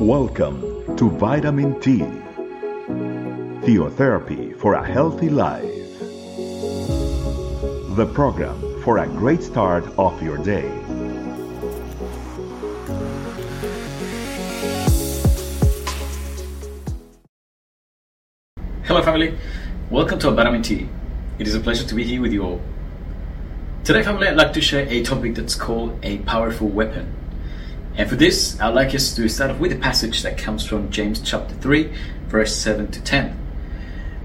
Welcome to Vitamin T, Theotherapy for a Healthy Life, the program for a great start of your day. Hello, family. Welcome to Vitamin T. It is a pleasure to be here with you all. Today, family, I'd like to share a topic that's called a powerful weapon. And for this, I'd like us to start off with a passage that comes from James chapter 3, verse 7 to 10.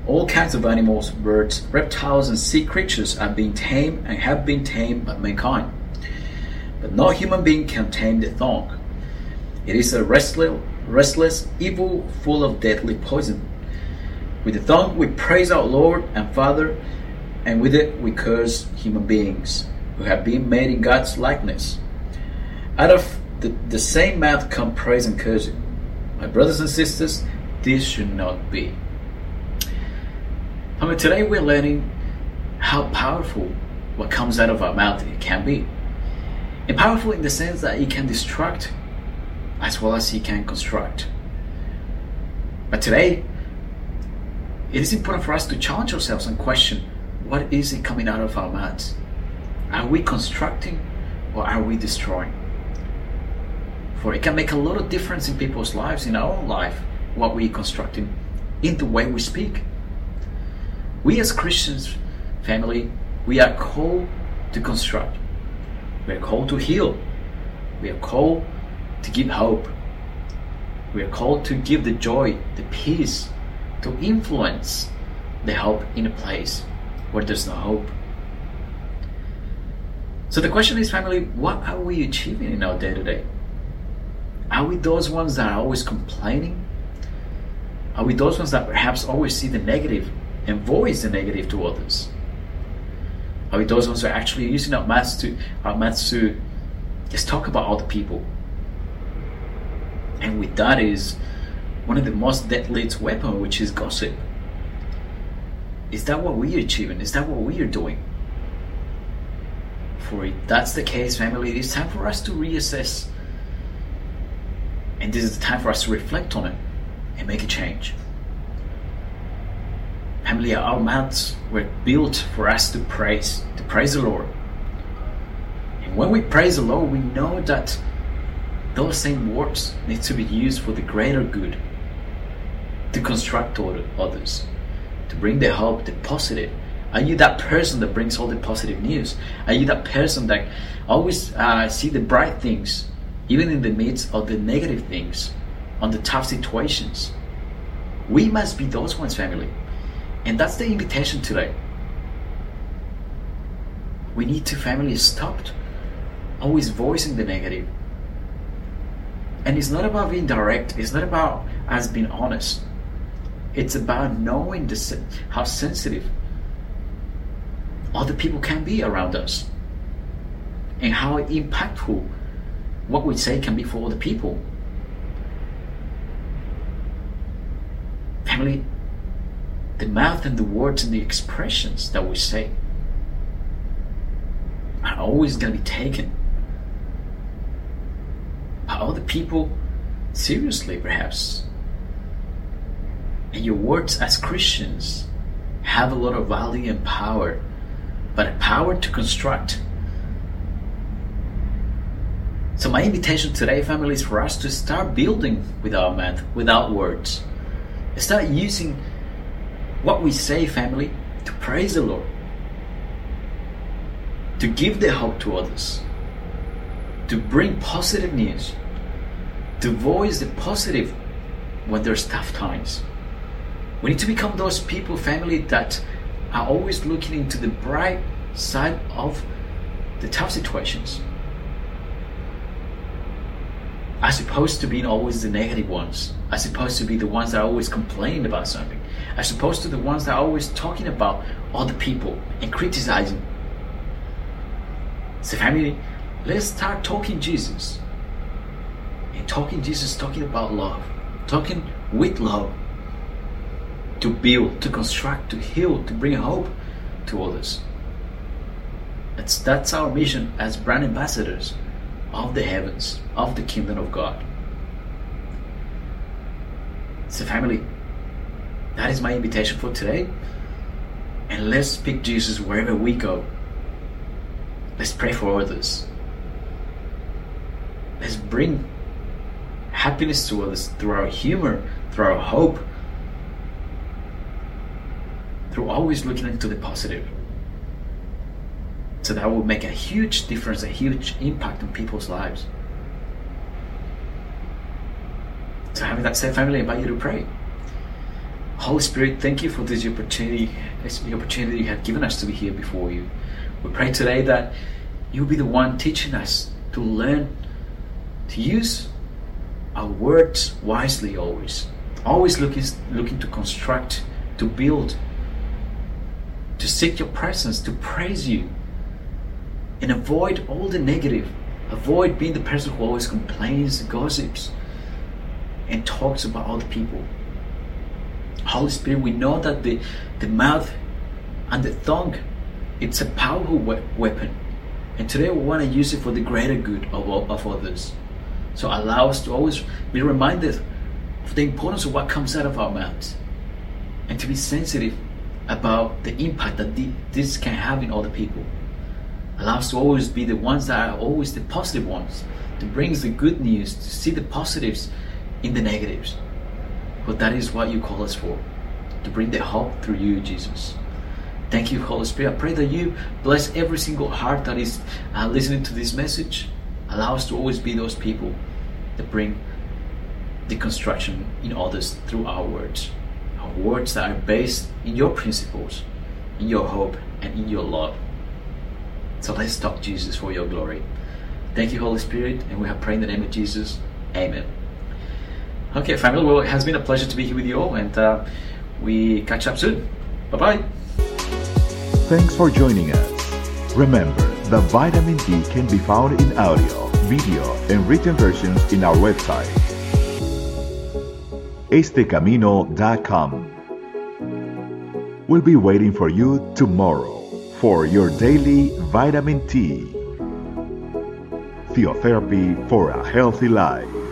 All kinds of animals, birds, reptiles, and sea creatures are being tamed and have been tamed by mankind. But no human being can tame the tongue. It is a restless, restless evil full of deadly poison with the tongue we praise our Lord and Father, and with it we curse human beings who have been made in God's likeness. Out of the, the same mouth come praise and cursing. My brothers and sisters, this should not be. I mean, today we're learning how powerful what comes out of our mouth it can be. And powerful in the sense that it can destruct as well as it can construct. But today, it is important for us to challenge ourselves and question what is it coming out of our mouths? Are we constructing or are we destroying? For it can make a lot of difference in people's lives, in our own life, what we're constructing in the way we speak. We as Christians, family, we are called to construct. We are called to heal. We are called to give hope. We are called to give the joy, the peace, to influence the hope in a place where there's no hope. So the question is, family, what are we achieving in our day to day? Are we those ones that are always complaining? Are we those ones that perhaps always see the negative and voice the negative to others? Are we those ones that are actually using our mouths to our mouths to just talk about other people? And with that is one of the most deadly weapon, which is gossip. Is that what we are achieving? Is that what we are doing? For if that's the case, family, it is time for us to reassess. And this is the time for us to reflect on it and make a change. Family, our mouths were built for us to praise, to praise the Lord. And when we praise the Lord, we know that those same words need to be used for the greater good to construct others, to bring the hope, the positive. Are you that person that brings all the positive news? Are you that person that always uh, see the bright things, even in the midst of the negative things, on the tough situations? We must be those ones, family. And that's the invitation today. We need to, family, stop always voicing the negative. And it's not about being direct, it's not about us being honest. It's about knowing the, how sensitive other people can be around us and how impactful what we say can be for other people. Family, the mouth and the words and the expressions that we say are always going to be taken by other people seriously, perhaps. And your words as Christians have a lot of value and power, but a power to construct. So my invitation today, family, is for us to start building with our mouth, without words. Start using what we say, family, to praise the Lord, to give the hope to others, to bring positive news, to voice the positive when there's tough times. We need to become those people, family, that are always looking into the bright side of the tough situations. As opposed to be always the negative ones, as opposed to be the ones that are always complaining about something, as opposed to the ones that are always talking about other people and criticizing. So, family, let's start talking Jesus. And talking Jesus, talking about love, talking with love to build, to construct, to heal, to bring hope to others. That's, that's our mission as brand ambassadors of the heavens, of the kingdom of God. So, family, that is my invitation for today. And let's speak Jesus wherever we go. Let's pray for others. Let's bring happiness to others through our humor, through our hope, through always looking into the positive. So that will make a huge difference, a huge impact on people's lives. So having that same family, I invite you to pray. Holy Spirit, thank you for this opportunity, the opportunity you have given us to be here before you. We pray today that you'll be the one teaching us to learn to use our words wisely always. Always looking looking to construct, to build, to seek your presence, to praise you, and avoid all the negative. Avoid being the person who always complains, gossips, and talks about other people. Holy Spirit, we know that the, the mouth and the tongue, it's a powerful we- weapon. And today we want to use it for the greater good of, of others. So allow us to always be reminded of the importance of what comes out of our mouths and to be sensitive about the impact that this can have in other people. Allow us to always be the ones that are always the positive ones, to bring the good news, to see the positives in the negatives. But that is what you call us for, to bring the hope through you, Jesus. Thank you, Holy Spirit. I pray that you bless every single heart that is uh, listening to this message. Allow us to always be those people that bring the construction in others through our words. Our words that are based in your principles, in your hope, and in your love. So let's talk Jesus for your glory. Thank you, Holy Spirit, and we have prayed in the name of Jesus. Amen. Okay, family, well, it has been a pleasure to be here with you all, and uh, we catch up soon. Bye bye. Thanks for joining us. Remember, the vitamin T can be found in audio, video, and written versions in our website, estecamino.com. We'll be waiting for you tomorrow for your daily vitamin T. Theotherapy for a healthy life.